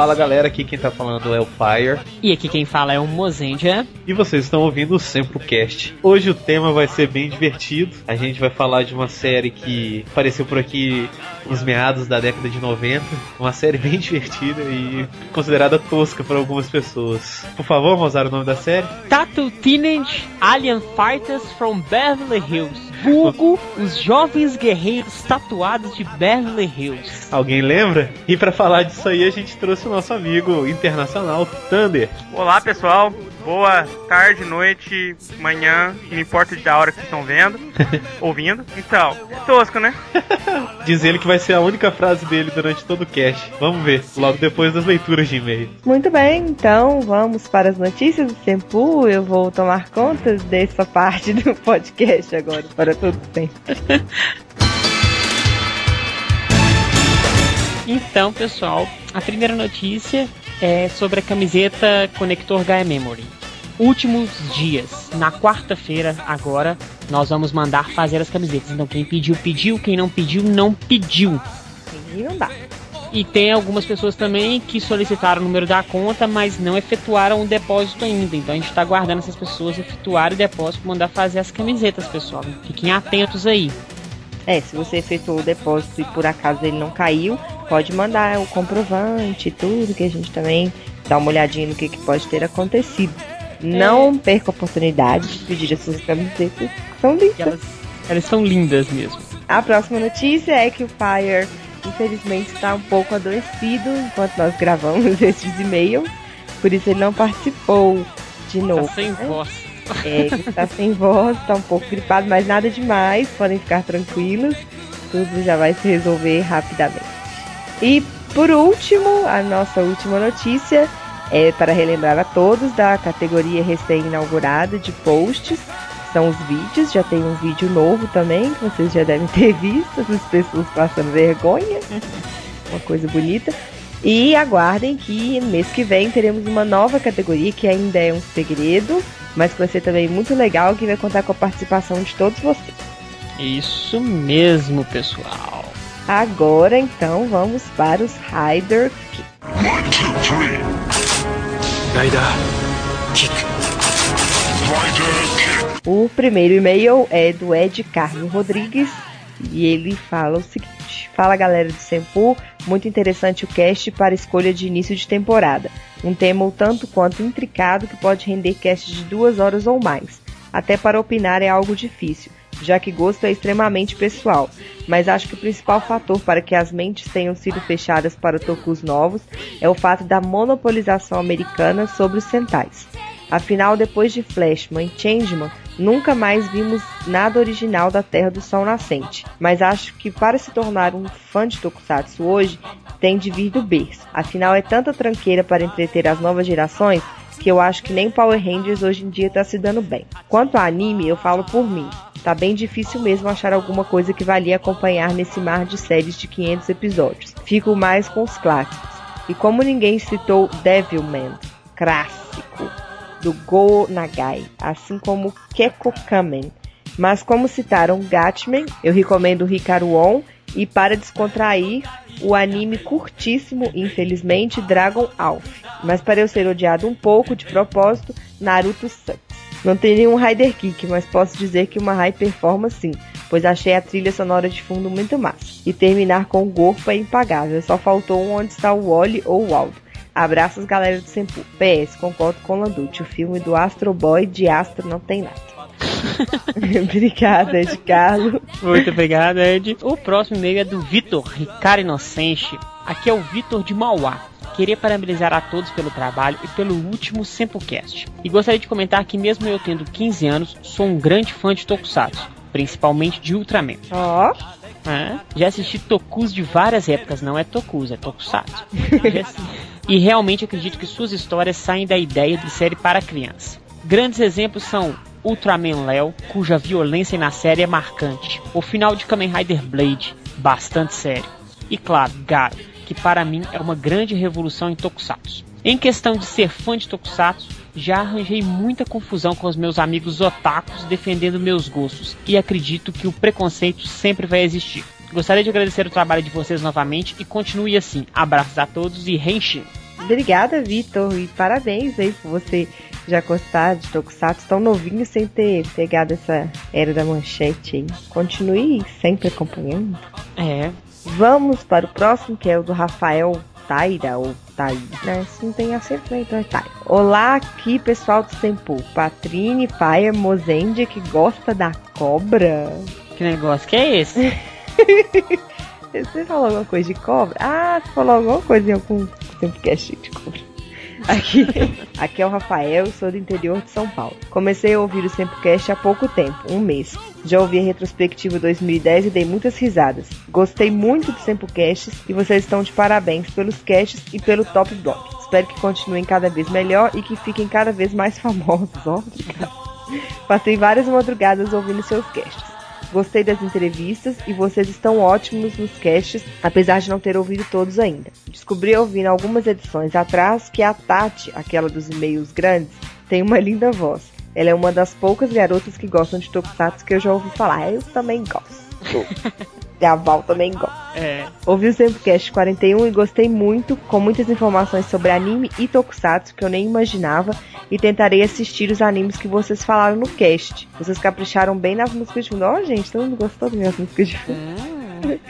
Fala galera, aqui quem tá falando é o Fire. E aqui quem fala é o Mozendia. E vocês estão ouvindo o Sempocast. Hoje o tema vai ser bem divertido. A gente vai falar de uma série que apareceu por aqui nos meados da década de 90. Uma série bem divertida e considerada tosca por algumas pessoas. Por favor, vamos usar o nome da série? Tattoo Teenage Alien Fighters from Beverly Hills. Vulgo, os jovens guerreiros tatuados de Beverly Hills. Alguém lembra? E para falar disso aí, a gente trouxe nosso amigo internacional, Thunder. Olá, pessoal. Boa tarde, noite, manhã, não importa da hora que vocês estão vendo, ouvindo. Então, é tosco, né? Diz ele que vai ser a única frase dele durante todo o cast. Vamos ver, logo depois das leituras de e-mail. Muito bem, então vamos para as notícias do tempo. Eu vou tomar conta dessa parte do podcast agora, para todo tempo. Então, pessoal, a primeira notícia é sobre a camiseta Conector Gaia Memory. Últimos dias, na quarta-feira, agora, nós vamos mandar fazer as camisetas. Então, quem pediu, pediu. Quem não pediu, não pediu. E não dá. E tem algumas pessoas também que solicitaram o número da conta, mas não efetuaram o depósito ainda. Então a gente está aguardando essas pessoas efetuarem o depósito para mandar fazer as camisetas, pessoal. Fiquem atentos aí. É, se você efetuou o depósito e por acaso ele não caiu, pode mandar o comprovante e tudo, que a gente também dá uma olhadinha no que, que pode ter acontecido. Não perca a oportunidade de pedir as suas camisetas, são lindas. Elas, elas são lindas mesmo. A próxima notícia é que o Fire, infelizmente, está um pouco adoecido enquanto nós gravamos esses e-mails, por isso ele não participou de novo. Tá sem né? voz. É, ele está sem voz, está um pouco gripado, mas nada demais, podem ficar tranquilos, tudo já vai se resolver rapidamente. E por último, a nossa última notícia é para relembrar a todos da categoria recém-inaugurada de posts, são os vídeos, já tem um vídeo novo também, que vocês já devem ter visto, as pessoas passando vergonha, uma coisa bonita. E aguardem que mês que vem teremos uma nova categoria que ainda é um segredo, mas que vai ser também muito legal, que vai contar com a participação de todos vocês. Isso mesmo, pessoal. Agora então vamos para os Rider Kick. One, two, three. Rider kick. Rider kick. O primeiro e-mail é do Ed Carlos Rodrigues e ele fala o seguinte: Fala galera do Sempu, muito interessante o cast para escolha de início de temporada. Um tema o tanto quanto intricado que pode render cast de duas horas ou mais. Até para opinar é algo difícil, já que gosto é extremamente pessoal, mas acho que o principal fator para que as mentes tenham sido fechadas para tokus novos é o fato da monopolização americana sobre os sentais. Afinal, depois de Flashman e Changeman, nunca mais vimos nada original da Terra do Sol Nascente. Mas acho que para se tornar um fã de Tokusatsu hoje, tem de vir do berço. Afinal, é tanta tranqueira para entreter as novas gerações que eu acho que nem Power Rangers hoje em dia está se dando bem. Quanto a anime, eu falo por mim. Tá bem difícil mesmo achar alguma coisa que valia acompanhar nesse mar de séries de 500 episódios. Fico mais com os clássicos. E como ninguém citou Devilman, clássico, do Go Nagai, assim como Keko Kamen. Mas como citaram Gatman, eu recomendo Hikaru On e para descontrair, o anime curtíssimo, infelizmente, Dragon Alpha. Mas para eu ser odiado um pouco de propósito, Naruto Sucks. Não tem nenhum Rider Kick, mas posso dizer que uma high performance sim, pois achei a trilha sonora de fundo muito massa. E terminar com o Gorpo é impagável, só faltou um onde está o Wally ou o Waldo. Abraços, galera do Sempu. PS, concordo com o Landucci. O filme do Astro Boy de Astro não tem nada. Obrigada, Ed Carlos. Muito obrigado, Ed. O próximo e-mail é do Vitor Ricardo Inocente. Aqui é o Vitor de Mauá. Queria parabenizar a todos pelo trabalho e pelo último Sempocast. E gostaria de comentar que mesmo eu tendo 15 anos, sou um grande fã de Tokusatsu, principalmente de Ultraman. Ó, É, já assisti Tokus de várias épocas, não é Tokus, é Tokusatsu. Já assi- e realmente acredito que suas histórias saem da ideia de série para criança. Grandes exemplos são Ultraman Léo, cuja violência na série é marcante. O final de Kamen Rider Blade, bastante sério. E claro, Garo, que para mim é uma grande revolução em Tokusatsu. Em questão de ser fã de Tokusatsu, já arranjei muita confusão com os meus amigos otakus defendendo meus gostos, e acredito que o preconceito sempre vai existir. Gostaria de agradecer o trabalho de vocês novamente e continue assim. Abraços a todos e Henshin. Obrigada, Vitor, e parabéns aí por você já gostar de Tokusatsu tão novinho sem ter pegado essa era da manchete aí. Continue sempre acompanhando. É. Vamos para o próximo, que é o do Rafael Taira, ou Taí, né? Se não tem acento, né? Então é Taira. Olá, aqui pessoal do Tempo. Patrine, Fire, Mozendia, que gosta da cobra. Que negócio que é esse? Você falou alguma coisa de cobra? Ah, você falou alguma coisa em algum Tempocast de cobra. Aqui, aqui é o Rafael, sou do interior de São Paulo. Comecei a ouvir o Sempocast há pouco tempo, um mês. Já ouvi a retrospectiva 2010 e dei muitas risadas. Gostei muito do Sempocast e vocês estão de parabéns pelos casts e pelo Top Block. Espero que continuem cada vez melhor e que fiquem cada vez mais famosos. Ó. Passei várias madrugadas ouvindo seus casts. Gostei das entrevistas e vocês estão ótimos nos casts, apesar de não ter ouvido todos ainda. Descobri ouvindo algumas edições atrás que a Tati, aquela dos e-mails grandes, tem uma linda voz. Ela é uma das poucas garotas que gostam de Tokusatsu que eu já ouvi falar. Eu também gosto. A Val também gosta. É. Ouvi o Sempocast 41 e gostei muito, com muitas informações sobre anime e tokusatsu que eu nem imaginava, e tentarei assistir os animes que vocês falaram no cast. Vocês capricharam bem nas músicas de fundo. Ó, gente, todo mundo gostou das minhas músicas de fundo.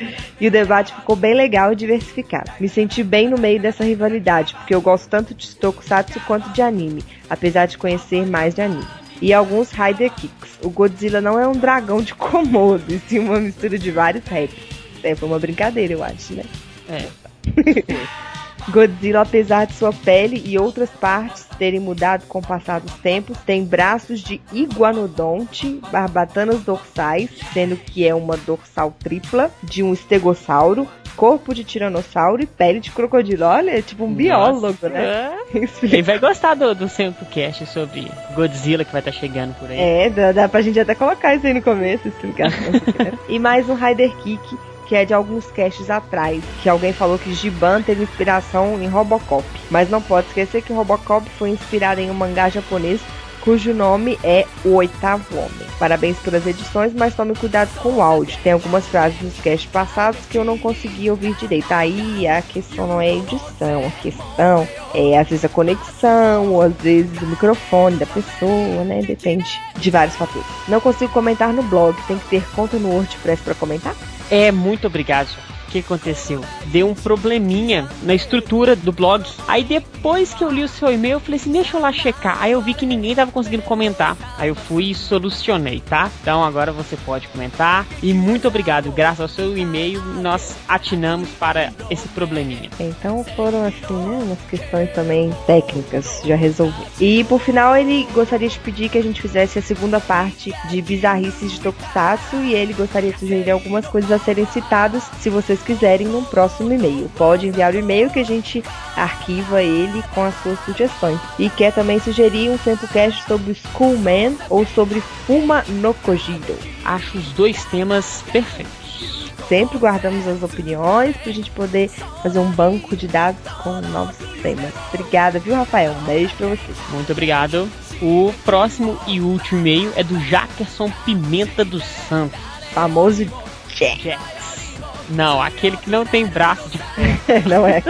E o debate ficou bem legal e diversificado. Me senti bem no meio dessa rivalidade, porque eu gosto tanto de tokusatsu quanto de anime, apesar de conhecer mais de anime. E alguns Rider Kicks. O Godzilla não é um dragão de Komodo, e sim uma mistura de vários rappers. É, foi uma brincadeira, eu acho, né? É. Godzilla, apesar de sua pele e outras partes terem mudado com o passar dos tempos, tem braços de iguanodonte, barbatanas dorsais, sendo que é uma dorsal tripla, de um estegossauro, corpo de tiranossauro e pele de crocodilo. Olha, é tipo um biólogo, né? Ele vai gostar do, do Sempocast sobre Godzilla que vai estar chegando por aí. É, dá, dá pra gente até colocar isso aí no começo, explicação. e mais um Rider Kick, que é de alguns casts atrás, que alguém falou que Giban teve inspiração em Robocop. Mas não pode esquecer que Robocop foi inspirado em um mangá japonês cujo nome é O Oitavo Homem. Parabéns pelas edições, mas tome cuidado com o áudio. Tem algumas frases nos casts passados que eu não consegui ouvir direito. Aí a questão não é edição, a questão é às vezes a conexão, ou às vezes o microfone da pessoa, né? Depende de vários fatores. Não consigo comentar no blog, tem que ter conta no WordPress para comentar? É, muito obrigado. Que aconteceu? Deu um probleminha na estrutura do blog. Aí depois que eu li o seu e-mail, eu falei assim, deixa eu lá checar. Aí eu vi que ninguém tava conseguindo comentar. Aí eu fui e solucionei, tá? Então agora você pode comentar. E muito obrigado. Graças ao seu e-mail, nós atinamos para esse probleminha. Então foram assim, né? Umas questões também técnicas, já resolvi. E por final ele gostaria de pedir que a gente fizesse a segunda parte de bizarrices de Tokusatsu e ele gostaria de sugerir algumas coisas a serem citadas se vocês quiserem num próximo e-mail. Pode enviar o e-mail que a gente arquiva ele com as suas sugestões. E quer também sugerir um Sempocast sobre Schoolman ou sobre Fuma no Kojiro. Acho os dois temas perfeitos. Sempre guardamos as opiniões pra gente poder fazer um banco de dados com novos temas. Obrigada, viu, Rafael? Um beijo pra você. Muito obrigado. O próximo e último e-mail é do Jackerson Pimenta dos Santos. Famoso Jack. Jax. Não, aquele que não tem braço de Não é?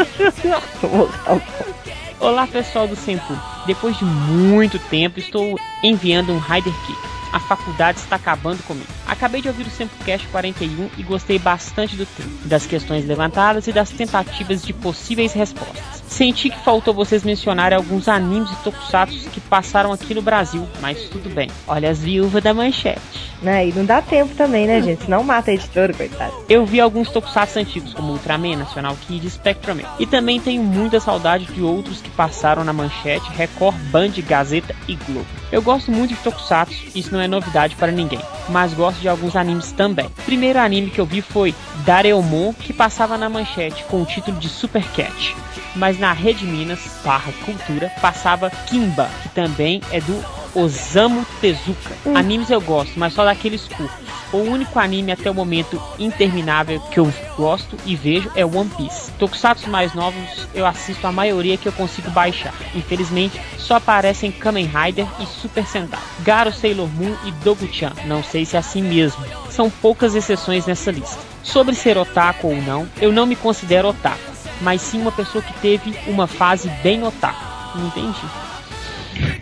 Olá pessoal do Sempu. Depois de muito tempo estou enviando um Rider Kick. A faculdade está acabando comigo. Acabei de ouvir o Sempocast 41 e gostei bastante do tema, das questões levantadas e das tentativas de possíveis respostas. Senti que faltou vocês mencionarem alguns animes e tokusatsu que passaram aqui no Brasil, mas tudo bem. Olha as viúvas da manchete. Né? E não dá tempo também, né, gente? Senão mata a editora, coitado. Eu vi alguns tokusatsu antigos, como Ultraman, National Kid e Spectraman. E também tenho muita saudade de outros que passaram na manchete, Record, Band, Gazeta e Globo. Eu gosto muito de tokusatsu, isso não é novidade para ninguém, mas gosto de alguns animes também. O primeiro anime que eu vi foi Dareomon, que passava na manchete com o título de Super Cat. Mas na Rede Minas, barra Cultura, passava Kimba, que também é do Osamu Tezuka. Animes eu gosto, mas só daqueles curtos. O único anime até o momento interminável que eu gosto e vejo é One Piece. Tokusatsu mais novos eu assisto a maioria que eu consigo baixar. Infelizmente, só aparecem Kamen Rider e Super Sentai. Garo Sailor Moon e Dogu-chan, não sei se é assim mesmo. São poucas exceções nessa lista. Sobre ser otaku ou não, eu não me considero otaku. mas sim uma pessoa que teve uma fase bem otaku. Não entende?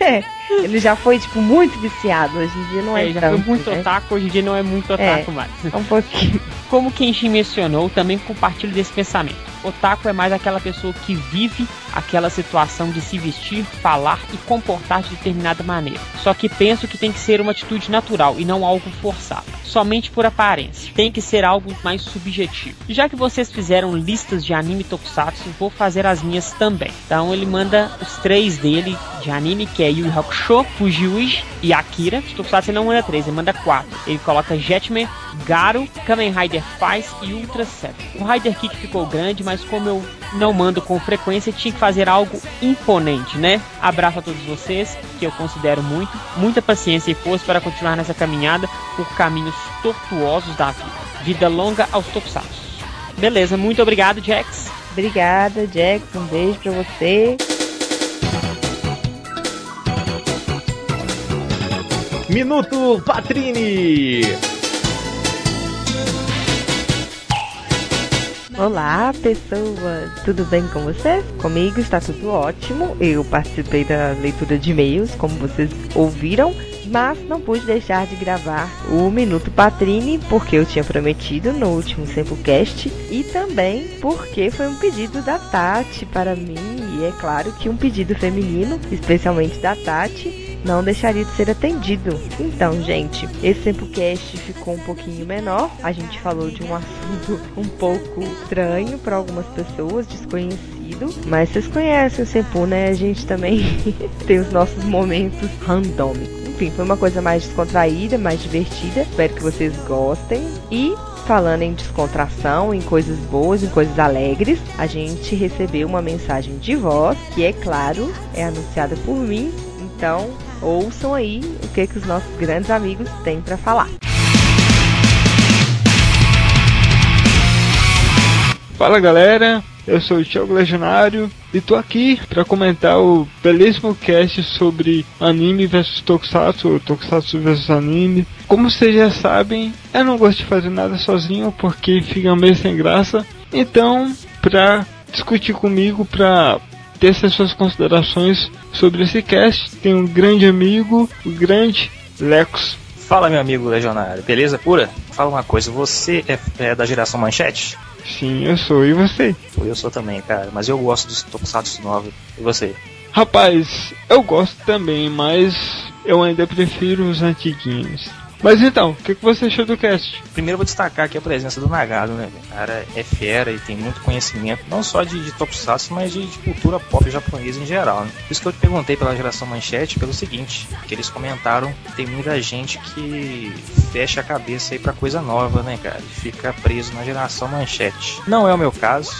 É, ele já foi, tipo, muito viciado. Hoje em dia não é, É, já tanto, foi muito né? otaku, hoje em dia não é muito otaku mais. É um pouquinho. Como Kenshin mencionou, também compartilho desse pensamento. Otaku é mais aquela pessoa que vive aquela situação de se vestir, falar e comportar de determinada maneira. Só que penso que tem que ser uma atitude natural e não algo forçado, somente por aparência. Tem que ser algo mais subjetivo. Já que vocês fizeram listas de anime tokusatsu, vou fazer as minhas também. Então ele manda os três dele de anime, que é Yu Hakusho, Fujiuji e Akira. De tokusatsu ele não manda três, ele manda quatro. Ele coloca Jetman, Garo, Kamen Rider Faz e Ultra Seven. O Rider Kick ficou grande, mas como eu não mando com frequência, tinha que fazer algo imponente, né? Abraço a todos vocês, que eu considero muito. Muita paciência e força para continuar nessa caminhada por caminhos tortuosos da vida. Vida longa aos tokusatsu. Beleza, muito obrigado, Jax. Obrigada, Jax. Um beijo pra você. Minuto Patrini! Olá, pessoas! Tudo bem com vocês? Comigo está tudo ótimo. Eu participei da leitura de e-mails, como vocês ouviram, mas não pude deixar de gravar o Minuto Patrine, porque eu tinha prometido no último Sempocast, e também porque foi um pedido da Tati para mim, e é claro que um pedido feminino, especialmente da Tati, não deixaria de ser atendido. Então, gente, esse Sempocast ficou um pouquinho menor. A gente falou de um assunto um pouco estranho para algumas pessoas, desconhecido. Mas vocês conhecem o Sempu, né? A gente também tem os nossos momentos randômicos. Enfim, foi uma coisa mais descontraída, mais divertida. Espero que vocês gostem. E falando em descontração, em coisas boas, em coisas alegres, a gente recebeu uma mensagem de voz, que é claro, é anunciada por mim. Então, ouçam aí o que, que os nossos grandes amigos têm para falar. Fala galera, eu sou o Thiago Legionário e tô aqui para comentar o belíssimo cast sobre anime versus tokusatsu, ou tokusatsu versus anime. Como vocês já sabem, eu não gosto de fazer nada sozinho porque fica meio sem graça. Então, pra discutir comigo, pra essas suas considerações sobre esse cast, tem um grande amigo, o grande Lecos. Fala, meu amigo legionário, beleza pura? Fala uma coisa, você é, é da geração manchete? Sim, eu sou, e você? Eu sou também, cara, mas eu gosto dos Tokusatsu novos. E você? Rapaz, eu gosto também, mas eu ainda prefiro os antiguinhos. Mas então, o que, que você achou do cast? Primeiro vou destacar aqui a presença do Nagado, né? O cara é fera e tem muito conhecimento, não só de, de Tokusatsu, mas de, de cultura pop japonesa em geral, né? Por isso que eu te perguntei pela geração manchete, pelo seguinte, que eles comentaram que tem muita gente que fecha a cabeça aí pra coisa nova, né, cara? E fica preso na geração manchete. Não é o meu caso,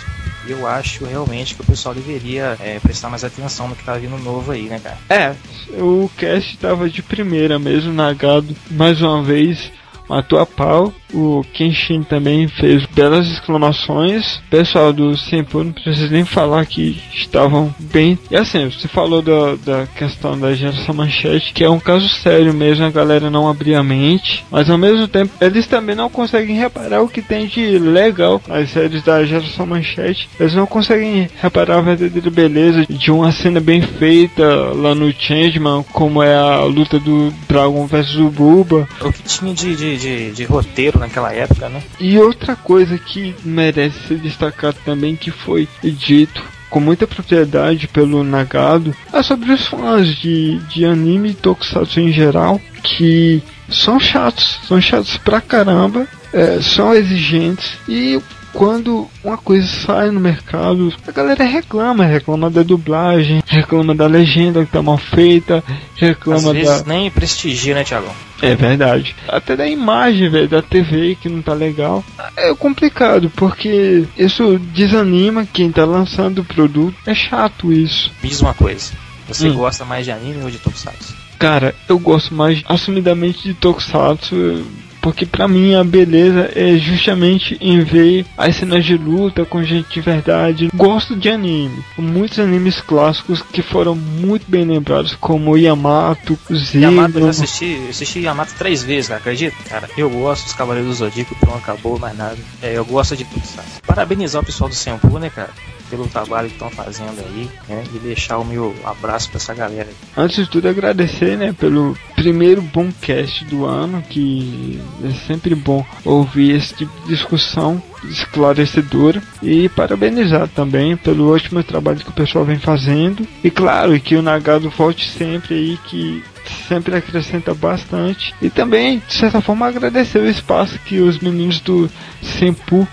e eu acho realmente que o pessoal deveria é, prestar mais atenção no que tá vindo novo aí, né, cara? É, o cast tava de primeira mesmo, Nagado, mais uma vez, matou a pau. O Kenshin também fez belas exclamações. Pessoal do Senpu não precisa nem falar que estavam bem. E assim, você falou da, da questão da geração manchete, que é um caso sério mesmo, a galera não abrir a mente. Mas ao mesmo tempo, eles também não conseguem reparar o que tem de legal nas séries da geração manchete. Eles não conseguem reparar a verdadeira beleza de uma cena bem feita lá no Changeman, como é a luta do Dragon versus o Buba. O que tinha de, de, de, de roteiro naquela época, né? E outra coisa que merece ser destacado também que foi dito com muita propriedade pelo Nagado é sobre os fãs de, de anime e tokusatsu em geral que são chatos, são chatos pra caramba, é, são exigentes e quando uma coisa sai no mercado, a galera reclama, reclama da dublagem, reclama da legenda que tá mal feita, Às reclama vezes da. nem prestigia, né, Thiagão? É verdade. Até da imagem, velho, da TV que não tá legal. É complicado, porque isso desanima quem tá lançando o produto. É chato isso. Me diz uma coisa. Você Hum. gosta mais de anime ou de Tokusatsu? Cara, eu gosto mais assumidamente de Tokusatsu, porque pra mim a beleza é justamente em ver as cenas de luta com gente de verdade. Gosto de anime, muitos animes clássicos que foram muito bem lembrados, como Yamato, Yamato, eu Zeno. assisti, assisti Yamato três vezes, cara, acredita? Cara, eu gosto dos Cavaleiros do Zodíaco, não acabou mais nada. É, eu gosto de tudo, sabe? Parabenizar o pessoal do Senpu, né, cara? Pelo trabalho que estão fazendo aí, né? E deixar o meu abraço pra essa galera. Antes de tudo, agradecer, né, pelo primeiro bom cast do ano, que é sempre bom ouvir esse tipo de discussão esclarecedora e parabenizar também pelo ótimo trabalho que o pessoal vem fazendo e claro que o Nagado volte sempre aí que sempre acrescenta bastante e também de certa forma agradecer o espaço que os meninos do Sempu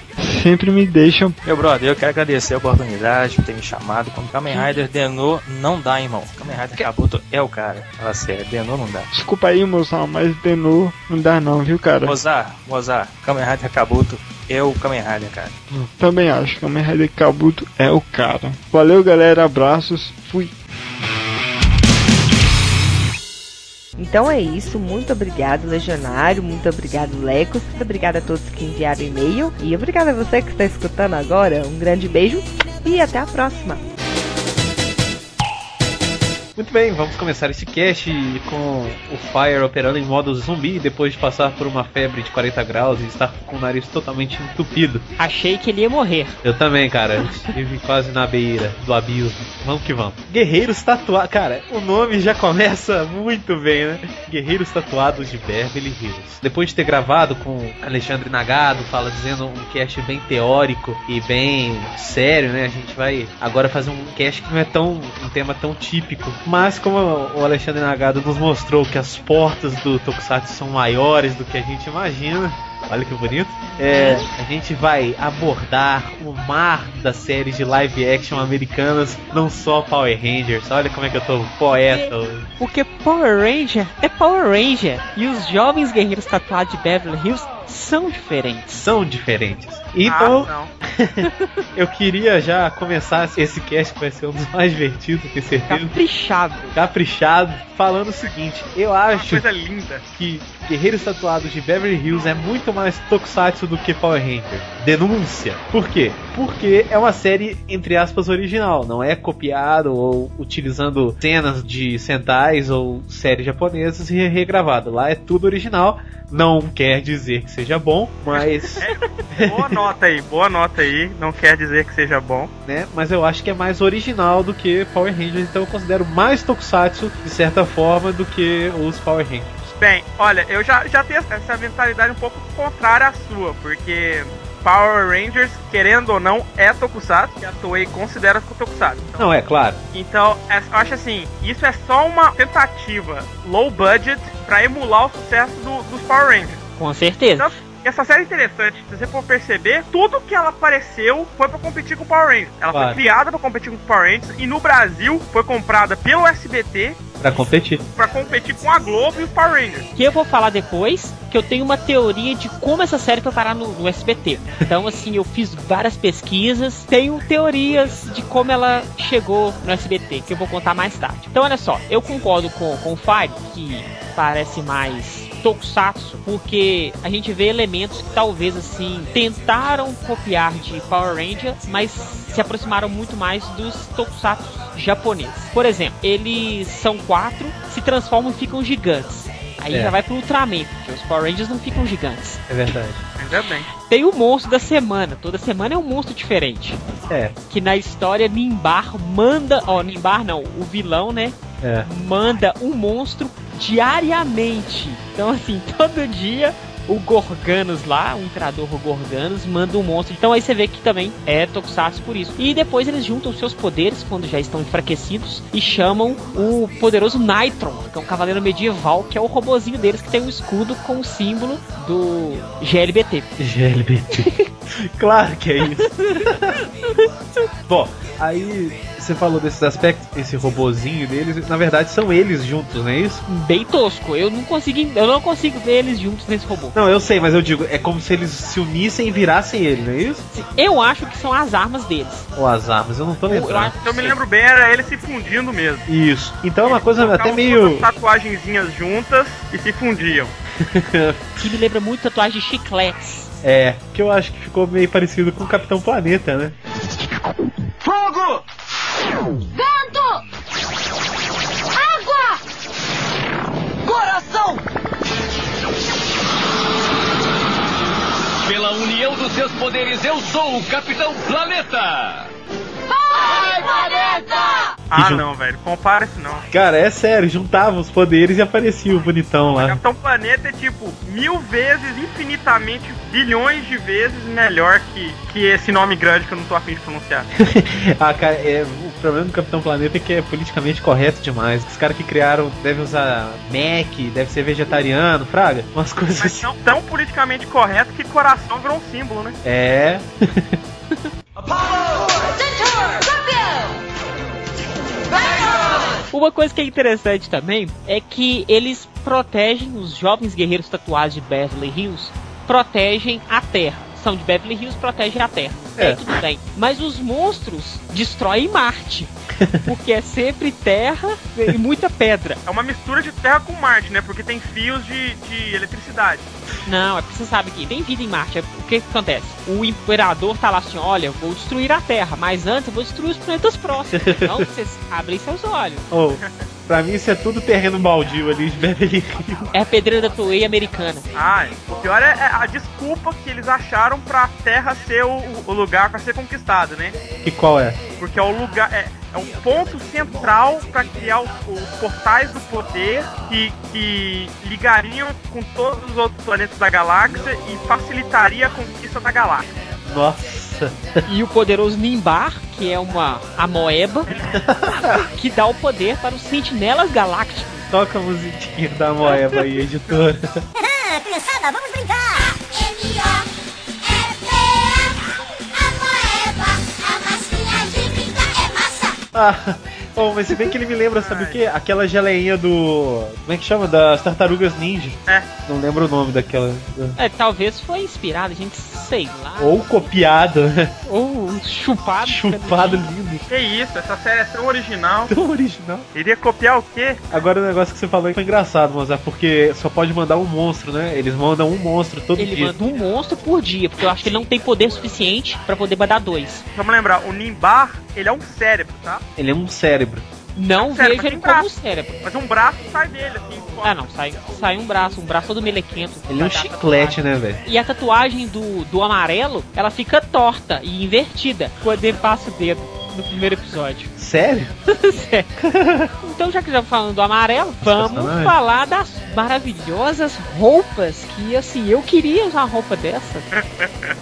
sempre me deixam Meu brother, eu quero agradecer a oportunidade por ter me chamado. Quando Kamen Rider Denô não dá, irmão. Kamen Rider Kabuto é o cara. Fala sério, Denô não dá. desculpa aí moção mas Denô não dá não viu cara Mozart, Mozart, Kamen Rider Kabuto é o Kamen Rider, cara. também acho Kamen Rider Kabuto é o cara valeu galera abraços fui Então é isso, muito obrigado, Legionário, muito obrigado, Lecos, muito obrigado a todos que enviaram e-mail e obrigado a você que está escutando agora. Um grande beijo e até a próxima. Muito bem, vamos começar esse cast com o Fire operando em modo zumbi depois de passar por uma febre de 40 graus e estar com o nariz totalmente entupido. Achei que ele ia morrer. Eu também, cara. Estive quase na beira do abismo. Vamos que vamos. Guerreiros tatuados. Cara, o nome já começa muito bem, né? Guerreiros tatuados de Beverly Hills. Depois de ter gravado com Alexandre Nagado, fala dizendo um cast bem teórico e bem sério, né? A gente vai agora fazer um cast que não é tão um tema tão típico. Mas como o Alexandre Nagado nos mostrou que as portas do Tokusatsu são maiores do que a gente imagina, Olha que bonito. É, a gente vai abordar o mar das séries de live action americanas, não só Power Rangers. Olha como é que eu tô poeta. Porque Power Ranger é Power Ranger. E os jovens guerreiros tatuados de Beverly Hills são diferentes. São diferentes. Então, Ah, eu queria já começar esse cast que vai ser um dos mais divertidos, tenho certeza. Caprichado. Caprichado, falando o seguinte: eu acho coisa linda. que Guerreiros Tatuados de Beverly Hills é muito mais tokusatsu do que Power Ranger. Denúncia. Por quê? Porque é uma série, entre aspas, original. Não é copiado ou utilizando cenas de Sentais ou séries japonesas e regravado. Lá é tudo original. Não quer dizer que seja bom, mas, Boa nota aí, boa nota aí. Não quer dizer que seja bom. né? Mas eu acho que é mais original do que Power Rangers. Então eu considero mais tokusatsu, de certa forma, do que os Power Rangers. Bem, olha, eu já, já tenho essa mentalidade um pouco contrária à sua, porque Power Rangers, querendo ou não, é Tokusatsu, que a Toei considera Tokusatsu. Então, Não, é claro. então é- eu acho assim, isso é só uma tentativa low budget pra emular o sucesso do- dos Power Rangers. Com certeza. Então, essa série é interessante, se você for perceber, tudo que ela apareceu foi pra competir com o Power Rangers. Ela Claro. foi criada pra competir com o Power Rangers e no Brasil foi comprada pelo SBT Pra competir. pra competir com a Globo e os Power Rangers. Que eu vou falar depois, que eu tenho uma teoria de como essa série foi parar no, no SBT. Então, assim, eu fiz várias pesquisas, tenho teorias de como ela chegou no SBT, que eu vou contar mais tarde. Então, olha só, eu concordo com, com o Fire, que parece mais tokusatsu, porque a gente vê elementos que talvez assim tentaram copiar de Power Ranger, mas se aproximaram muito mais dos tokusatsu japoneses. Por exemplo, eles são quatro, se transformam e ficam gigantes. Aí É. já vai pro Ultraman, porque os Power Rangers não ficam gigantes. É verdade. Ainda bem. Tem o monstro da semana, toda semana é um monstro diferente. É, Que na história Nimbar manda, ó, Nimbar não, o vilão, né? é. manda um monstro diariamente. Então, assim, todo dia o Gorganos lá, o Imperador Gorganos, manda um monstro. Então aí você vê que também é Tokusatsu por isso. E depois eles juntam seus poderes quando já estão enfraquecidos e chamam o poderoso Nitron, que é um cavaleiro medieval, que é o robozinho deles que tem um escudo com o símbolo do GLBT. GLBT. claro que é isso. Bom, aí você falou desses aspectos, esse robozinho deles, na verdade são eles juntos, não é isso? Bem tosco. Eu não consigo, eu não consigo ver eles juntos nesse robô. Não, eu sei, mas eu digo, é como se eles se unissem e virassem ele, não é isso? Eu acho que são as armas deles. Ou as armas, eu não tô Eu, eu lembrando. acho Se eu me lembro bem, era ele se fundindo mesmo. Isso. Então é uma coisa até meio. duas tatuagenzinhas juntas e se fundiam. que me lembra muito tatuagem de chicletes. É, que eu acho que ficou meio parecido com o Capitão Planeta, né? Fogo! Vento! Água! Coração! Pela união dos seus poderes, eu sou o Capitão Planeta! Vai! Ah, jun- não, velho. Compara isso não. Cara, é sério, juntava os poderes e aparecia o bonitão lá. Capitão Planeta é tipo mil vezes, infinitamente, bilhões de vezes melhor que, que esse nome grande que eu não tô afim de pronunciar. Ah, cara, é, o problema do Capitão Planeta é que é politicamente correto demais. Os caras que criaram devem usar Mac, deve ser vegetariano, fraga, umas coisas Mas assim. não tão politicamente correto que coração virou um símbolo, né? É. Uma coisa que é interessante também é que eles protegem os jovens guerreiros tatuados de Beverly Hills, protegem a Terra. São de Beverly Hills, protegem a Terra. É. É. tudo bem. Mas os monstros destroem Marte. Porque é sempre terra e muita pedra. É uma mistura de Terra com Marte, né? Porque tem fios de, de eletricidade. Não, é porque você sabe que tem vida em Marte. É- O que, que acontece? O imperador tá lá assim: olha, eu vou destruir a Terra, mas antes eu vou destruir os planetas próximos. Então vocês abrem seus olhos. Oh, pra mim isso é tudo terreno baldio ali de Beverly Hills. É a pedreira da Toei americana. Ah, o pior é, é a desculpa que eles acharam pra Terra ser o, o lugar pra ser conquistado, né? E qual é? Porque é o lugar. É, é um ponto central pra criar os, os portais do poder que, que ligariam com todos os outros planetas da galáxia e facilitaria a conquista da galáxia. Nossa. E o poderoso Nimbar, que é uma amoeba, que dá o poder para os sentinelas galácticos. Toca a musiquinha da Moeba aí, editora. Criançada, vamos brincar! Brincar é massa! Ah, oh, mas se bem que ele me lembra, sabe o que? Aquela geleinha do. Como é que chama? Das tartarugas ninja. É. Não lembro o nome daquela. É, talvez foi inspirado, a gente sei lá. Ou copiado, né? Ou chupado. Chupado lindo. Que isso, essa série é tão original. Tão original. Iria copiar o quê? Agora o negócio que você falou foi engraçado, Mozart, porque só pode mandar um monstro, né? Eles mandam um monstro todo Ele dia. manda um monstro por dia, porque eu acho que ele não tem poder suficiente pra poder mandar dois. Vamos lembrar, o Nimbar, ele é um cérebro, tá? Ele é um cérebro. Não Sério, vejo ele tem como cérebro. Mas um braço sai dele, assim. Ah, não, sai, sai um braço, um braço todo melequento. Ele é um Vai dar chiclete, tatuagem. né, velho? E a tatuagem do, do amarelo, ela fica torta e invertida quando ele passa o dedo no primeiro episódio. Sério? Sério. então, já que já falando do amarelo, vamos falar das maravilhosas roupas que, assim, eu queria usar uma roupa dessa.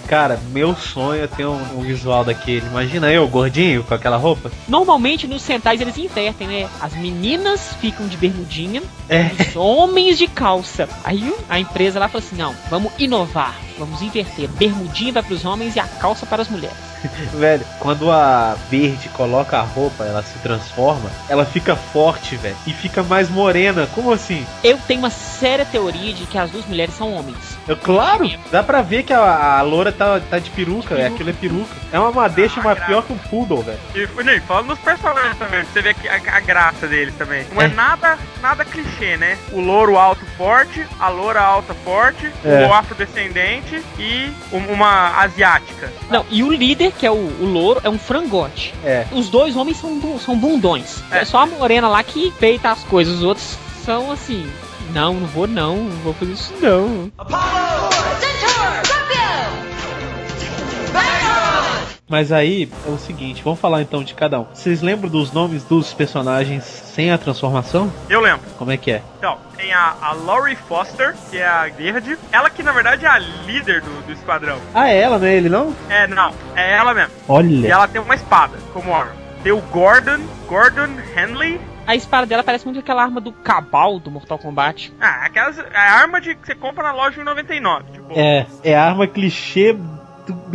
Cara, meu sonho é ter um, um visual daquele. Imagina eu, gordinho, com aquela roupa. Normalmente nos centais eles invertem, né? As meninas ficam de bermudinha, É. os homens de calça. Aí a empresa lá falou assim: não, vamos inovar, vamos inverter. Bermudinha vai para os homens e a calça para as mulheres. Velho, quando a verde coloca a roupa, ela se transforma, ela fica forte, velho. E fica mais morena. Como assim? Eu tenho uma séria teoria de que as duas mulheres são homens. Eu, claro, dá pra ver que a, a loura tá, tá de peruca, velho. Aquilo é peruca. É uma madeixa, mas pior que um poodle, velho. E, nem falando nos personagens também, pra você ver que a, a graça deles também. Não é, É. nada, nada clichê, né? O louro alto forte, a loura alta forte, É. o afrodescendente e um- uma asiática. Não, e o líder, que é o, o louro, é um frangote. É. Os dois homens são, são bundões. É. É. só a morena lá que peita as coisas. Os outros são assim. Não, não vou não, não vou fazer isso não. Centaur! Campeão! Vento! Mas aí é o seguinte, vamos falar então de cada um. Vocês lembram dos nomes dos personagens sem a transformação? Eu lembro. Como é que é? Então, tem a, a Laurie Foster, que é a verde. Ela que na verdade é a líder do, do esquadrão. Ah, é ela, não é ele não? É, não, é ela mesmo. E Olha. ela tem uma espada como arma. Tem o Gordon, Gordon Henley. A espada dela parece muito aquela arma do Cabal do Mortal Kombat. Ah, aquelas. É a arma de, que você compra na loja em 99. Tipo, É, é a arma clichê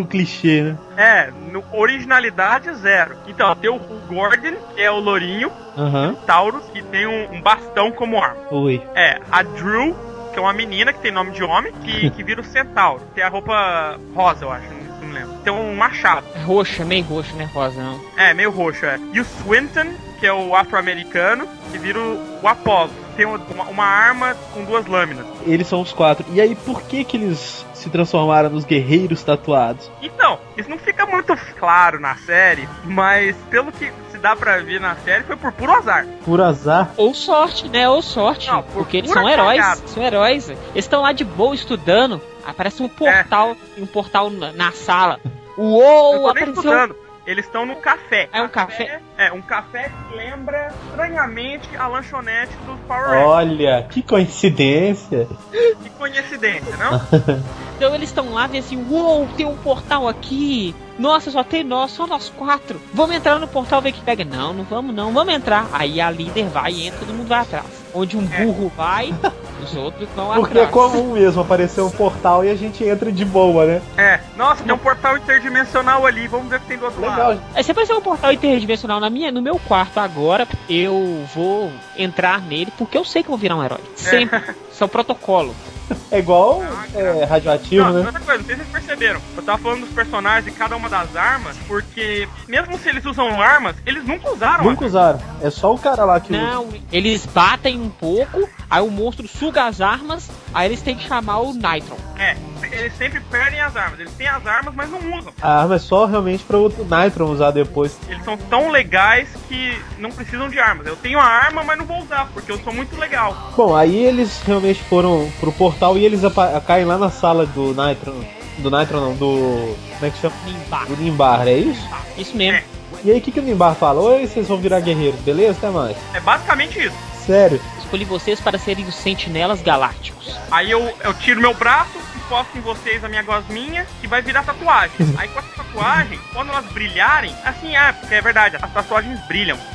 do, clichê, né? É, no, originalidade zero. Então, tem o, o Gordon, que é o lourinho, Aham. Taurus, que tem um, um bastão como arma. Oi. É, a Drew, que é uma menina que tem nome de homem, que, que vira o centauro. Tem a roupa rosa, eu acho, não, não lembro. Tem um machado. É roxa, meio roxa, né? Rosa não. É, meio roxo, é. E o Swinton, que é o afro-americano, que vira o, o Apollo. Tem uma, uma arma com duas lâminas. Eles são os quatro. E aí, por que que eles se transformaram nos guerreiros tatuados? Então, isso não fica muito claro na série, mas pelo que se dá pra ver na série, foi por puro azar. Por azar? Ou sorte, né? Ou sorte. Não, por porque eles são heróis. cagada. São heróis. Eles estão lá de boa estudando. Aparece um portal, um portal na, na sala. Uou, apareceu. Eles estão no café. É um café? É, um café que lembra estranhamente a lanchonete dos Power Rangers. Olha, que coincidência. Que coincidência, não? Então eles estão lá e assim, uou, tem um portal aqui. Nossa, só tem nós, só nós quatro. Vamos entrar no portal ver que pega. Não, não vamos não, vamos entrar. Aí a líder vai e entra, todo mundo vai atrás. Onde um burro vai, os outros vão Porque é comum mesmo aparecer um portal e a gente entra de boa, né? É. Nossa, tem um portal interdimensional ali. Vamos ver o que tem do outro Legal. lado. Aí se aparecer um portal interdimensional na minha, no meu quarto agora, eu vou entrar nele porque eu sei que eu vou virar um herói. Sempre. Isso é o protocolo. É igual é, radioativo, Não, né? outra coisa, não sei se vocês perceberam. Eu tava falando dos personagens e cada uma das armas, porque mesmo se eles usam armas, eles nunca usaram Nunca usaram. É só o cara lá que usa. Não, eles batem um pouco, aí o monstro suga as armas, aí eles têm que chamar o Nitron. É, eles sempre perdem as armas. Eles têm as armas, mas não usam. A arma é só realmente pra o Nitron usar depois. Eles são tão legais que não precisam de armas. Eu tenho a arma, mas não vou usar, porque eu sou muito legal. Bom, aí eles realmente foram pro portal e eles caem lá na sala do Nitron. Do Nitron não, do. Como é que chama? Nimbar. Do Nimbar, é isso? Isso mesmo. E aí o que, que o Nimbar fala? Oi, vocês vão virar guerreiros, beleza? Até mais. É basicamente isso. Sério? Escolhi vocês para serem os sentinelas galácticos. Aí eu, eu tiro meu braço, encosto em vocês a minha gosminha, que vai virar tatuagem. Aí com essa tatuagem, quando elas brilharem, assim, é, porque é verdade, as tatuagens brilham.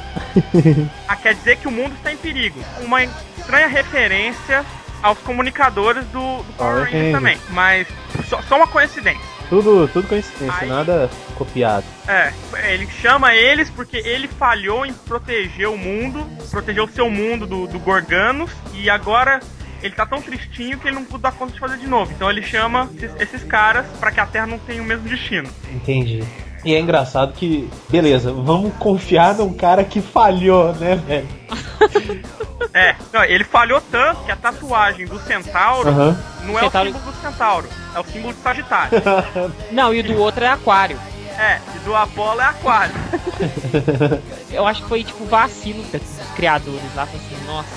Ah, quer dizer que o mundo está em perigo. Uma estranha referência aos comunicadores do, do Power Rangers. também. Mas só, só uma coincidência. Tudo, tudo coincidência, Aí- nada copiado. É, ele chama eles porque ele falhou em proteger o mundo, proteger o seu mundo do, do Gorganos, e agora ele tá tão tristinho que ele não pude dar conta de fazer de novo. Então ele chama esses, esses caras pra que a Terra não tenha o mesmo destino. Entendi. E é engraçado que, beleza, vamos confiar num cara que falhou, né, velho? É, não, ele falhou tanto que a tatuagem do Centauro Aham. não é Centauro- o símbolo do Centauro, é o símbolo de Sagitário. Não, e o do outro é aquário. é, e do Apolo é Aquário. Eu acho que foi tipo vacilo dos criadores lá. Assim, nossa,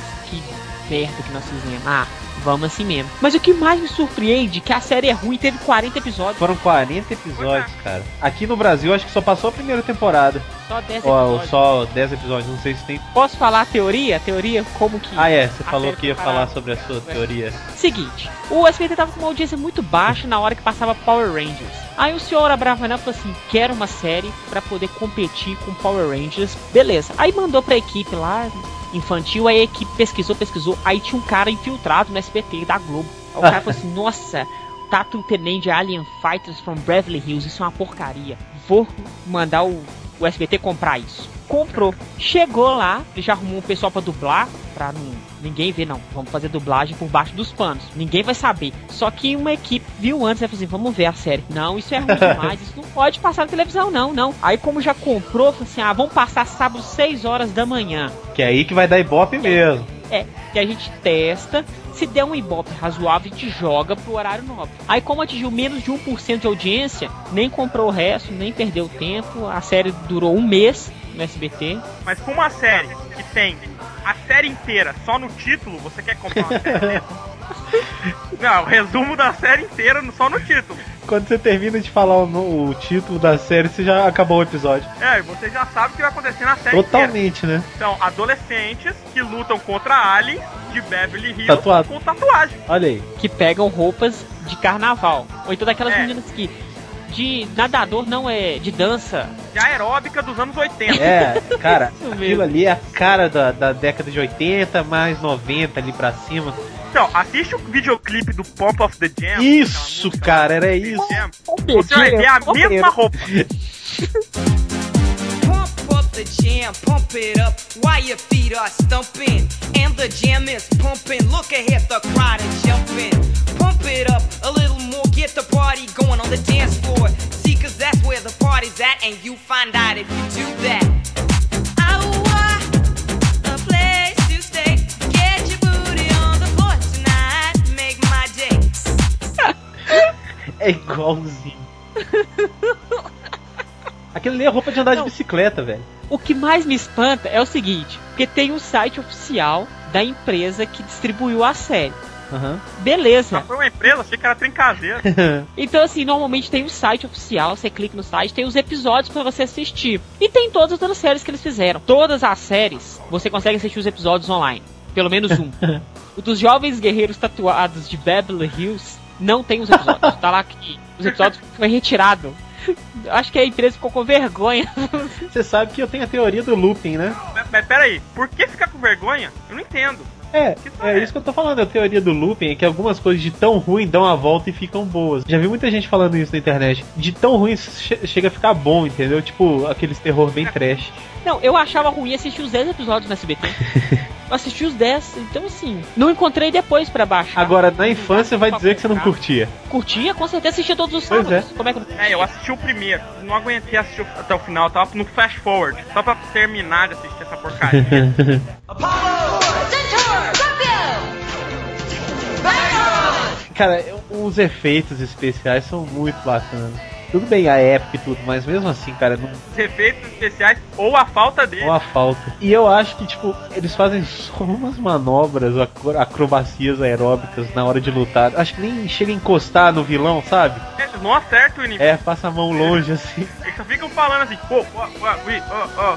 que merda que nós fizemos. Ah, vamos assim mesmo. Mas o que mais me surpreende é que a série é ruim teve 40 episódios. Foram 40 episódios, cara. Aqui no Brasil, acho que só passou a primeira temporada. Só 10 Ó, episódios. só 10 episódios, não sei se tem. Posso falar a teoria? A teoria como que. Ah, é, você falou que ia falar sobre a sua teoria. Seguinte, o SBT tava com uma audiência muito baixa na hora que passava Power Rangers. Aí o senhor Abravanel falou assim: quero uma série pra poder competir com Power Rangers. Beleza. Aí mandou pra equipe lá, infantil, aí a equipe pesquisou, pesquisou. Aí tinha um cara infiltrado no SBT da Globo. Aí o cara falou assim: nossa. Tatu Tenente Alien Fighters from Beverly Hills, isso é uma porcaria. Vou mandar o, o SBT comprar isso. Comprou. Chegou lá, ele já arrumou um pessoal pra dublar, pra não, ninguém ver, não. Vamos fazer dublagem por baixo dos panos. Ninguém vai saber. Só que uma equipe viu antes e falou assim: vamos ver a série. Não, isso é ruim demais, isso não pode passar na televisão, não, não. Aí, como já comprou, falou assim: ah, vamos passar sábado 6 horas da manhã. Que é aí que vai dar ibope mesmo. É, que a gente testa. Se der um ibope razoável, a gente joga pro horário nobre. Aí, como atingiu menos de 1% de audiência, nem comprou o resto, nem perdeu tempo. A série durou um mês no SBT. Mas com uma série que tem a série inteira só no título, você quer comprar uma série? Não, o resumo da série inteira só no título. Quando você termina de falar o, no- o título da série, você já acabou o episódio. É, e você já sabe o que vai acontecer na série inteira. Totalmente, né? São adolescentes que lutam contra aliens de Beverly Hills Tatuado. com tatuagem. Olha aí. Que pegam roupas de carnaval. Ou então daquelas É. meninas que. De nadador não é. De dança. De aeróbica dos anos 80. É, cara, aquilo ali é a cara da, da década de 80, mais 90 ali pra cima. Então, assiste o videoclipe do Pump of the Jam. Isso, cara, era isso. Jam. Você vai ver a mesma roupa. The jam, pump it up while your feet are stumping. And the jam is pumping. Look ahead, the crowd is jumping. Pump it up a little more, get the party going on the dance floor. See, cause that's where the party's at, and you find out if you do that. É igualzinho. Aquele ali é roupa de andar Não. de bicicleta, velho. O que mais me espanta é o seguinte: porque tem um site oficial da empresa que distribuiu a série. Aham. Beleza. Foi uma empresa, achei que era trem caseiro. Então, assim, normalmente tem um site oficial, você clica no site, tem os episódios pra você assistir. E tem todas as outras séries que eles fizeram. Todas as séries, você consegue assistir os episódios online. Pelo menos um. o dos Jovens Guerreiros Tatuados de Beverly Hills não tem os episódios. tá lá que os episódios foi retirado. Acho que a empresa ficou com vergonha. Você sabe que eu tenho a teoria do looping, né? Mas, mas peraí, por que ficar com vergonha? Eu não entendo. É, é é isso que eu tô falando. A teoria do looping é que algumas coisas de tão ruim dão a volta e ficam boas. Já vi muita gente falando isso na internet. De tão ruim che- chega a ficar bom, entendeu? Tipo, aqueles terror bem trash. Não, eu achava ruim assistir os 10 episódios no SBT. Eu assisti os 10, então assim, não encontrei depois pra baixar. Agora, na infância, vai dizer que você não curtia. Curtia, com certeza assistia todos os Pois sábados. Como é que É, eu assisti o primeiro, não aguentei assistir até o final, tava no flash forward, só pra terminar de assistir essa porcaria. Cara, os efeitos especiais são muito bacanas. Tudo bem a época e tudo, mas mesmo assim, cara, não Os efeitos especiais ou a falta deles. Ou a falta. E eu acho que, tipo, eles fazem só umas manobras, acro- acrobacias aeróbicas na hora de lutar. Acho que nem chega a encostar no vilão, sabe? Eles não acertam o inimigo. É, passa a mão longe assim. Eles só ficam falando assim, pô, ó, ó, ó,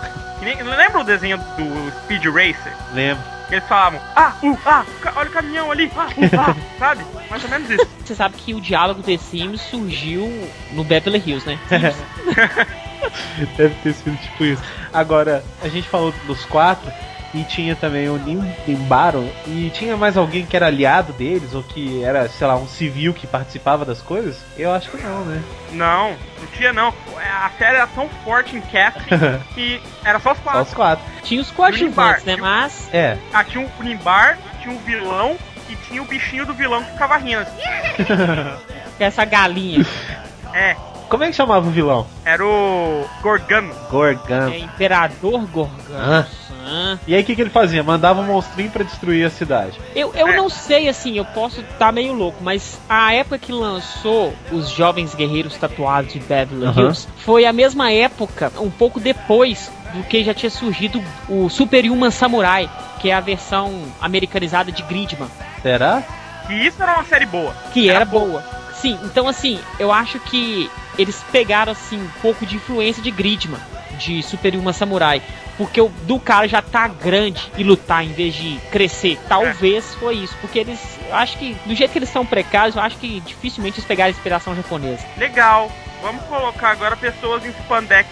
Lembra o desenho do Speed Racer? Lembro. Eles falavam, ah, uh, ah, olha o caminhão ali, ah, uh, ah, sabe? Mais ou menos isso. Você sabe que o diálogo The Sims surgiu no Beverly Hills, né? Deve ter sido tipo isso. Agora, a gente falou dos quatro. E tinha também o Nim Nimbaro. E tinha mais alguém que era aliado deles, ou que era, sei lá, um civil que participava das coisas? Eu acho que não, né? Não, não tinha não. A série era tão forte em casting que era só os Só quatro. os quatro. Tinha os coadjuvantes, né? Mas É. Ah, tinha um Nimbar, tinha um vilão e tinha o bichinho do vilão que ficava rindo. assim. essa galinha É, Como é que chamava o vilão? era o Gorgano. Gorgan. é Imperador Gorgano. Ah. E aí o que, que ele fazia? Mandava um monstrinho pra destruir a cidade. Eu, eu É. não sei, assim, eu posso estar tá meio louco, mas a época que lançou os Jovens Guerreiros Tatuados de Beverly Aham. Hills foi a mesma época, um pouco depois do que já tinha surgido o Superhuman Samurai, que é a versão americanizada de Gridman, Será? E isso era uma série boa. que Era era boa. Sim, então assim, eu acho que eles pegaram assim um pouco de influência de Gridman, de Superhuman Samurai, porque o do cara já tá grande e lutar em vez de crescer. Talvez foi isso, porque eles, eu acho que do jeito que eles são precários, eu acho que dificilmente eles pegaram inspiração japonesa. Legal. Vamos colocar agora pessoas em spandex.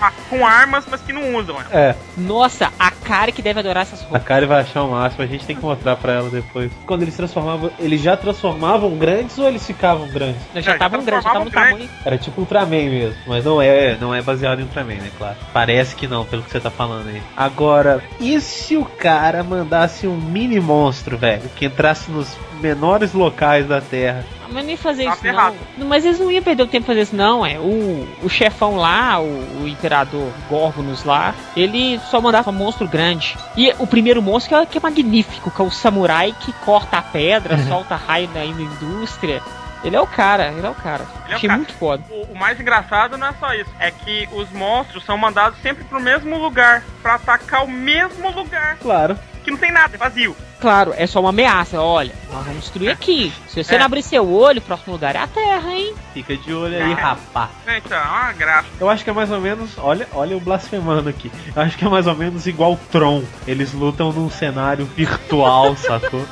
Ah, com armas, mas que não usam. É, Nossa, a cara que deve adorar essas a roupas. Kari vai achar o máximo, a gente tem que mostrar pra ela depois. Quando eles transformavam, eles já transformavam grandes ou eles ficavam grandes? Já já estavam grandes, já estavam tamanho. Era tipo Ultraman mesmo, mas não é, não é baseado em Ultraman, né, claro. Parece que não, pelo que você tá falando aí. Agora, e se o cara mandasse um mini monstro, velho, que entrasse nos menores locais da Terra? Ah, Mas nem fazer Tá isso não. ferrado. Não, Mas eles não iam perder o tempo fazer isso não, é. O, o chefão lá, o, o imperador Gorgonos lá, ele só mandava monstro grande. E o primeiro monstro que é, que é magnífico, que é o samurai que corta a pedra, solta raio na indústria. Ele é o cara, ele é o cara. Ele é o Achei cara. muito foda. O, o mais engraçado não é só isso, é que os monstros são mandados sempre pro mesmo lugar, pra atacar o mesmo lugar, Claro. Que não tem nada, é vazio. Claro, é só uma ameaça. Olha, nós vamos destruir aqui. Se você É. não abrir seu olho, o próximo lugar é a Terra, hein? Fica de olho aí, É. rapá. Então, é uma graça. Eu acho que é mais ou menos, olha, olha eu blasfemando aqui. Eu acho que é mais ou menos igual Tron. Eles lutam num cenário virtual, sacou?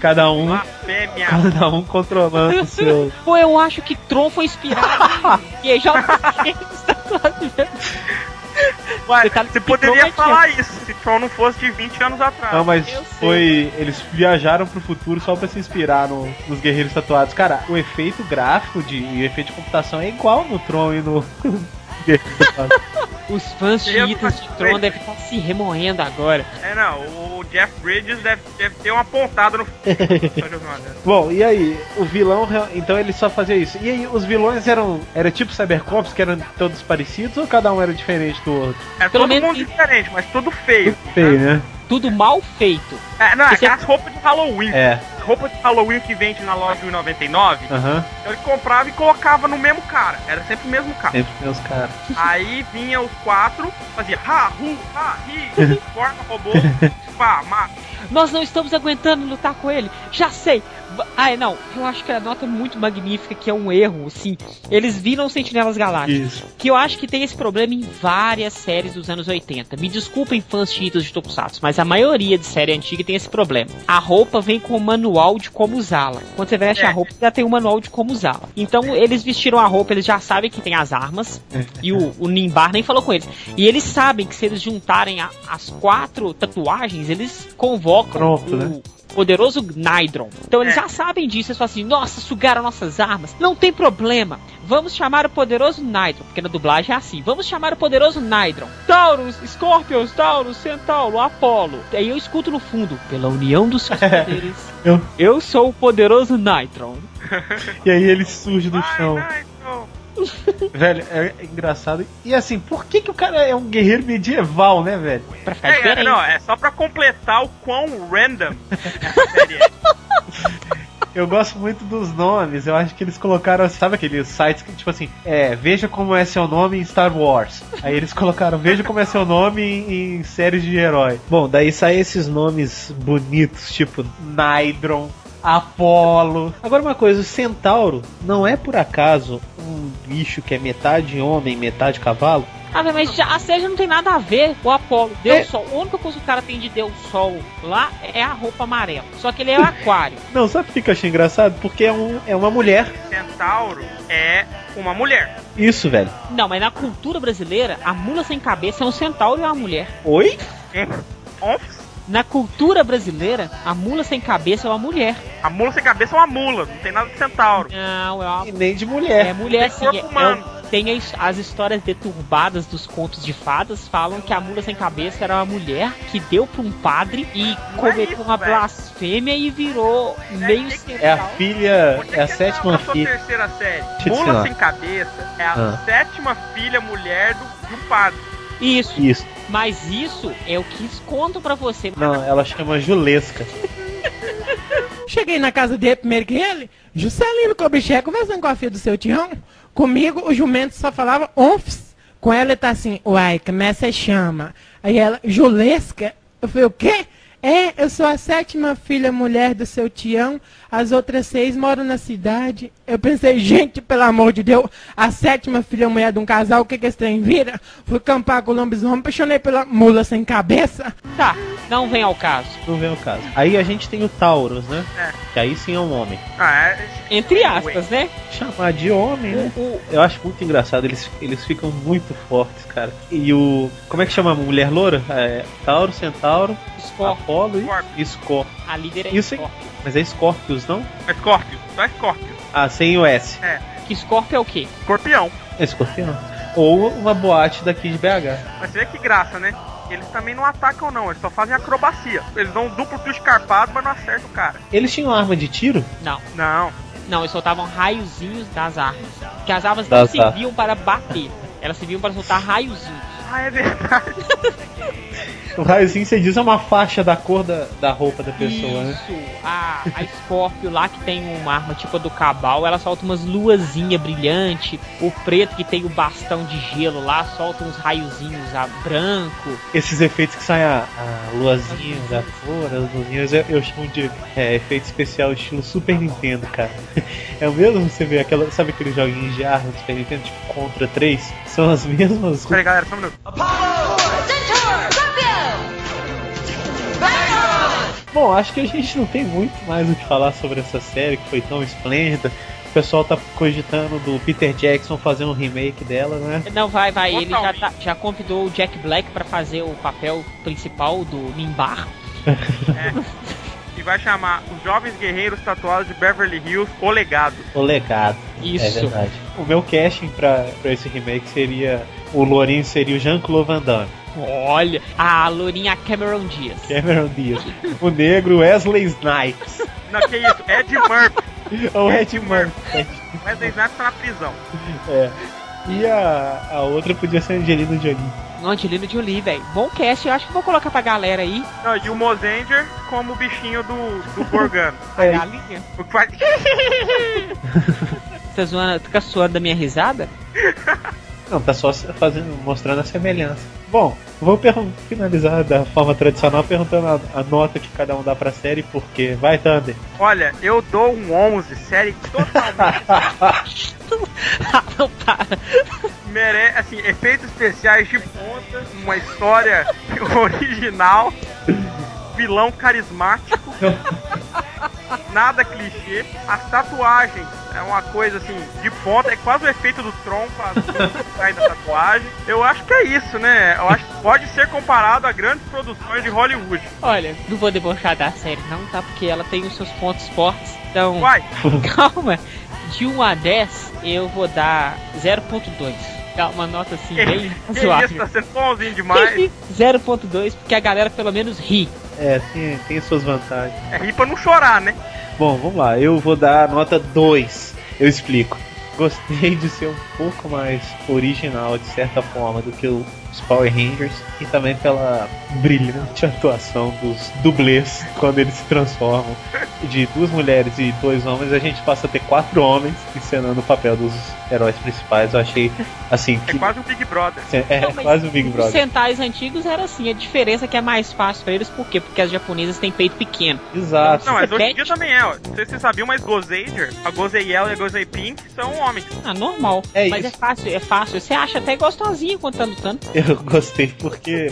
Cada um, Blasfêmia. cada um controlando o seu. Pô, eu acho que Tron foi inspirado em Ué, Detalhe você poderia falar isso se Tron não fosse de 20 anos atrás. Não, mas Eu sei. foi. Eles viajaram pro futuro só pra se inspirar no- nos guerreiros tatuados. Cara, o efeito gráfico de, e o efeito de computação é igual no Tron e no. Os fãs chiitas de Tron devem estar se remoendo agora. É, não, o Jeff Bridges deve, deve ter uma pontada no. Bom, e aí? O vilão, então ele só fazia isso. E aí, os vilões eram. Era tipo Cybercops, que eram todos parecidos, ou cada um era diferente do outro? É Pelo todo menos mundo diferente, mas tudo feio. Feio, né? Tudo mal feito. É, não, é Você- aquelas roupas de Halloween. É. Roupa de Halloween que vende na loja de 1,99. Aham. Ele comprava e colocava no mesmo cara. Era sempre o mesmo cara. Sempre os caras. Aí vinha os quatro, fazia ha, hu, ha, hi, forma robô, pá, mata. Nós não estamos aguentando lutar com ele. Já sei. Ah, não. Eu acho que a nota é muito magnífica, que é um erro, sim. Eles viram Sentinelas Galácticos. Isso. Que eu acho que tem esse problema em várias séries dos anos 80. Me desculpem fãs chiitas de Tokusatsu, mas a maioria de série antiga tem esse problema. A roupa vem com um manual de como usá-la. Quando você veste É. a roupa, já tem um manual de como usá-la. Então eles vestiram a roupa, eles já sabem que tem as armas. e o, o Nimbar nem falou com eles. E eles sabem que se eles juntarem a- as quatro tatuagens, eles convocam Pronto, o, né? Poderoso Nydron. Então eles É. já sabem disso. Eles falam assim: nossa, sugaram nossas armas. Não tem problema. Vamos chamar o poderoso Nydron. Porque na dublagem é assim: vamos chamar o poderoso Nydron. Taurus, Scorpions, Taurus, Centauro, Apolo. Aí eu escuto no fundo: pela união dos seus poderes, Eu- eu sou o poderoso Nydron. E aí ele surge do Vai, chão. Nitro. Velho, é engraçado. E assim, por que, que o cara é um guerreiro medieval, né, velho? Pra ficar É, é, não, é só pra completar o quão random essa série é. Eu gosto muito dos nomes. Eu acho que eles colocaram, sabe aqueles sites que, tipo assim, é, veja como é seu nome em Star Wars. Aí eles colocaram, veja como é seu nome em, em séries de herói. Bom, daí saem esses nomes bonitos, tipo Nydron, Apolo. Agora uma coisa, o Centauro não é por acaso um bicho que é metade homem, metade cavalo? Ah, já, a série já não tem nada a ver com o Apolo. Deus É. Sol. A única coisa que o cara tem de Deus Sol lá é a roupa amarela. Só que ele é o aquário. Não, sabe por que eu achei engraçado? Porque é, um, é uma mulher. Centauro é uma mulher. Isso, velho. Não, mas na cultura brasileira, a mula sem cabeça é um centauro e uma mulher. Oi? Onfs, Na cultura brasileira, a mula sem cabeça é uma mulher. A mula sem cabeça é uma mula, não tem nada de centauro. Não, é uma E nem de é mulher. mulher Tem sim. corpo É, é tem as, as histórias deturbadas dos contos de fadas falam que a mula sem cabeça era uma mulher que deu pra um padre e Não é cometeu isso, uma velho. blasfêmia e virou meio que que- É a filha. Onde É a que sétima filha. terceira série? Mula sem cabeça é a Ah. sétima filha mulher do, do padre. Isso. Isso. Mas isso é o que eles contam pra você. Não, ela chama Julesca. Cheguei na casa dele primeiro que ele, Juscelino Kubitschek conversando com a filha do seu tião. Comigo, o jumento só falava onfs. Com ela ele tá assim, uai, como é que você chama? Aí ela, Julesca. Eu falei, o quê? É, eu sou a sétima filha mulher do seu tião, as outras seis moram na cidade. Eu pensei, gente, pelo amor de Deus, a sétima filha mulher de um casal, o que que esse trem vira? Fui campar com o lobisomem, apaixonei pela mula sem cabeça. Tá, não vem ao caso. Não vem o caso. Aí a gente tem o Taurus, né? É. Que aí sim é um homem. Ah, é. Entre aspas, né? Chamar de homem, né? O, Eu acho muito engraçado, eles, eles ficam muito fortes, cara. E o. Como é que chama a mulher loura? É, Tauro, Centauro, Scorpio, Apolo e Scorpio. Scorpio. a líder é Isso é-. Mas é Scorpius, não? É Scorpio, só Scorpio. Ah, sem o S. Que Scorpio é o quê? Escorpião. É Escorpião. Ou uma boate daqui de BH. Mas você vê que graça, né? Eles também não atacam, não, eles só fazem acrobacia. Eles dão um duplo twist escarpado, mas não acertam o cara. Eles tinham arma de tiro? Não. Não. Não, eles soltavam raiozinhos das armas. Que as armas não serviam para bater. Elas serviam para soltar raiozinhos. Ah, é verdade. O raiozinho, você diz, é uma faixa da cor da, da roupa da pessoa, né? Isso. A, a Scorpio lá que tem uma arma tipo a do Cabal, ela solta umas luazinhas brilhantes. O preto que tem o bastão de gelo lá solta uns raiozinhos a branco. Esses efeitos que saem a, a luazinha da cor, as luzinhas, eu, eu chamo de é, efeito especial estilo Super Nintendo, cara. É o mesmo você vê aquela, sabe aqueles joguinhos de arma do Super Nintendo, tipo Contra 3? São as mesmas Peraí, galera, só um minuto. Bom, acho que a gente não tem muito mais o que falar sobre essa série que foi tão esplêndida. O pessoal tá cogitando do Peter Jackson fazer um remake dela, né? Não, vai, vai. Ele já, tá- já convidou o Jack Black para fazer o papel principal do Nimbar. E vai chamar Os Jovens Guerreiros Tatuados de Beverly Hills, O Legado. O legado. Isso. É verdade. O meu casting pra, pra esse remake seria. O Lourinho seria o Jean-Claude Van Damme. Olha, a lourinha Cameron Diaz. Cameron Diaz. O negro Wesley Snipes. Não, que isso? Ed Murphy. Ou Ed Murphy. Wesley Snipes tá na prisão. É. E a, a outra podia ser a Angelina Jolie. Não, Angelina Jolie, velho. Bom cast, eu acho que vou colocar pra galera aí. Não, e o Mozenger como o bichinho do, do Gorgano. A galinha. O que faz... Tá zoando, fica suando da minha risada? Não, tá só fazendo, mostrando a semelhança. Bom, vou finalizar da forma tradicional perguntando a, a nota que cada um dá pra série, porque vai, Thunder. Olha, eu dou um 11, série totalmente Ah, não para. merece, assim, efeitos especiais de ponta, uma história original, vilão carismático, nada clichê, as tatuagens é uma coisa assim de ponta, é quase o efeito do Tron sai da tatuagem. Eu acho que é isso, né? Eu acho que pode ser comparado a grandes produções de Hollywood. Olha, não vou debochar da série não, tá? Porque ela tem os seus pontos fortes. Então, Vai, calma. De 1 a 10, eu vou dar 0.2. Dá uma nota assim, bem que isso, razoável. tá sendo bonzinho demais. 0.2, porque a galera pelo menos ri. É, tem, tem suas vantagens. É rir pra não chorar, né? Bom, vamos lá, eu vou dar nota 2. Eu explico. Gostei de ser um pouco mais original, de certa forma, do que os Power Rangers e também pela brilhante atuação dos dublês quando eles se transformam. De duas mulheres e dois homens, a gente passa a ter quatro homens encenando o papel dos heróis principais. Eu achei assim É que. quase um Big Brother. É, Não, mas quase o Big Os Brother. Sentais antigos era assim, a diferença é que é mais fácil pra eles, por quê? Porque as japonesas têm peito pequeno. Exato. Não, mas hoje em dia também é, ó. Não sei se vocês sabiam, mas Gozager, a Gozei Yellow e a Gozei Pink são homens. Ah, normal. É mas isso. é fácil, é fácil. Você acha até gostosinho quando tá lutando. Eu gostei porque,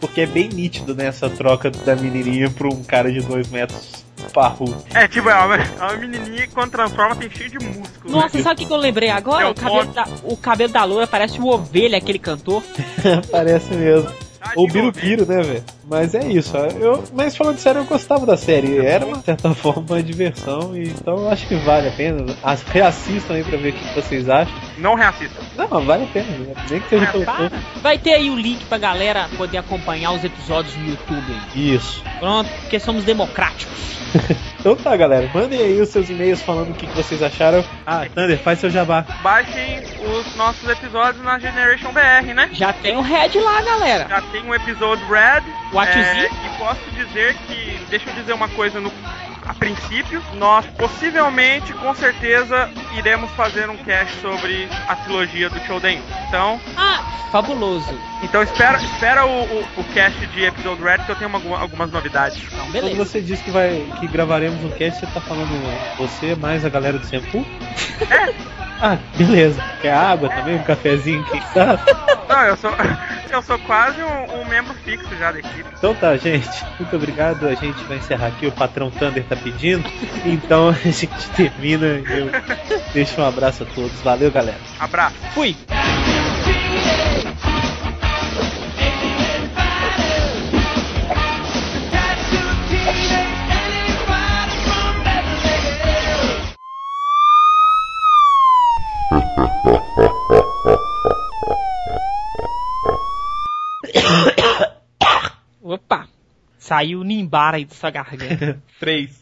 porque é bem nítido né, essa troca da menininha pra um cara de dois metros parrudo. É, tipo, é uma, é uma menininha que quando transforma tem cheio de músculo. Nossa, né? sabe o que, que eu lembrei agora? É o o, cabelo da, o cabelo da loura parece o ovelha, aquele cantor. Parece mesmo. Tá Ou Birubiru, né, velho? Mas é isso. ó. Eu, mas falando sério, eu gostava da série. Era, de certa forma, uma diversão. E, então eu acho que vale a pena. As, reassistam aí pra ver o que vocês acham. Não reassista. Não, mas vale a pena. né? Nem que seja pelo Para. Vai ter aí o link pra galera poder acompanhar os episódios no YouTube. aí. Isso. Pronto, porque somos democráticos. Então tá, galera. Mandem aí os seus e-mails falando o que, que vocês acharam. Ah, Thunder, faz seu jabá. Baixem os nossos episódios na Generation BR, né? Já tem o Red lá, galera. Já tem um episódio Red. Whatzinho? é, e posso dizer que. Deixa eu dizer uma coisa no. A princípio, nós possivelmente, com certeza, iremos fazer um cast sobre a trilogia do Choden. Então, Ah, fabuloso. então espera, espera o, o, o cast de episódio Red que eu tenho uma- algumas novidades. Então, Quando beleza. você diz que, vai, que gravaremos um cast, você tá falando você mais a galera do Sempu? Ah, beleza. Quer água também? Um cafezinho? Quem sabe? Não, eu sou, eu sou quase um, um membro fixo já da equipe. Então tá, gente. Muito obrigado. A gente vai encerrar aqui. O patrão Thunder tá pedindo. Então a gente termina. Eu deixo um abraço a todos. Valeu, galera. Abraço. Fui. Saiu Nimbara aí da sua garganta. Três.